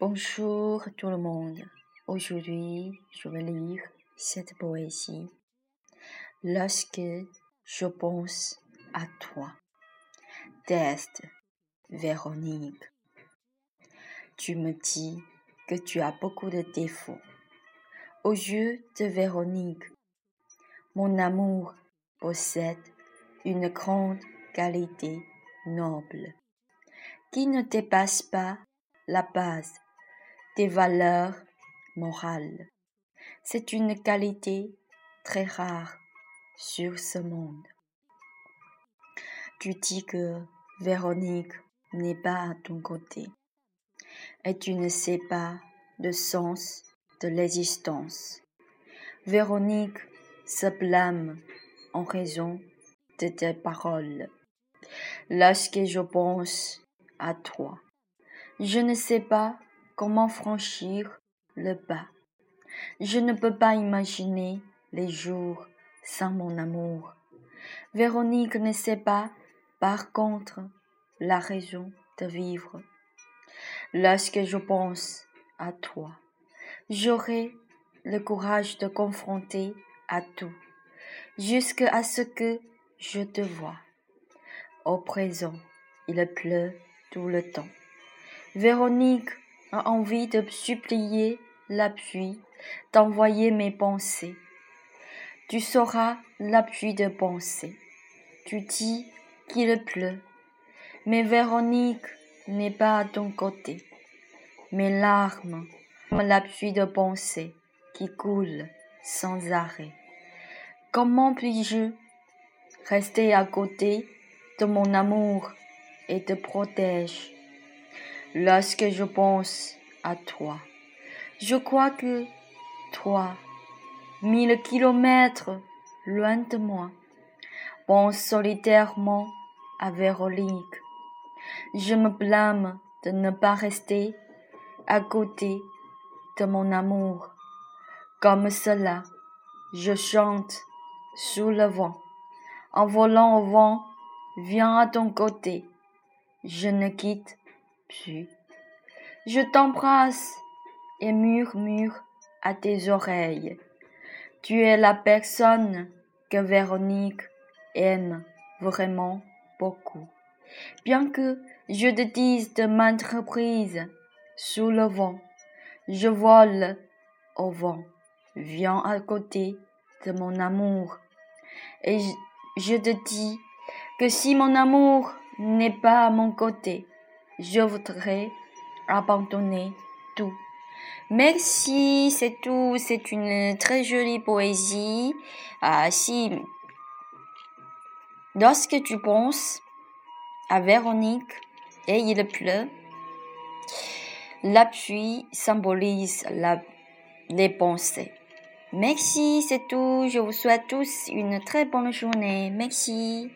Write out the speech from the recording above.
Bonjour tout le monde. Aujourd'hui, je vais lire cette poésie. Lorsque je pense à toi. Test, Véronique. Tu me dis que tu as beaucoup de défauts. Aux yeux de Véronique, mon amour possède une grande qualité noble qui ne dépasse pas la base des valeurs morales. C'est une qualité très rare sur ce monde. Tu dis que Véronique n'est pas à ton côté et tu ne sais pas le sens de l'existence. Véronique se blâme en raison de tes paroles. Lorsque je pense à toi, je ne sais pas comment franchir le pas. Je ne peux pas imaginer les jours sans mon amour. Véronique ne sait pas, par contre, la raison de vivre. Lorsque je pense à toi, j'aurai le courage de confronter à tout, jusqu'à ce que je te vois. Au présent, il pleut tout le temps. Véronique envie de supplier l'appui, d'envoyer mes pensées. Tu sauras l'appui de pensée. Tu dis qu'il pleut, mais Véronique n'est pas à ton côté. Mes larmes, l'appui de pensée qui coule sans arrêt. Comment puis-je rester à côté de mon amour et te protège lorsque je pense à toi. Je crois que toi, mille kilomètres loin de moi, pense solitairement à Véronique. Je me blâme de ne pas rester à côté de mon amour. Comme cela, je chante sous le vent. En volant au vent, viens à ton côté. Je ne quitte je t'embrasse et murmure à tes oreilles. Tu es la personne que Véronique aime vraiment beaucoup. Bien que je te dise de m'entreprise sous le vent, je vole au vent, viens à côté de mon amour. Et je te dis que si mon amour n'est pas à mon côté, je voudrais abandonner tout. Merci, c'est tout. C'est une très jolie poésie. Ah, si, lorsque tu penses à Véronique et il pleut, l'appui symbolise la, les pensées. Merci, c'est tout. Je vous souhaite tous une très bonne journée. Merci.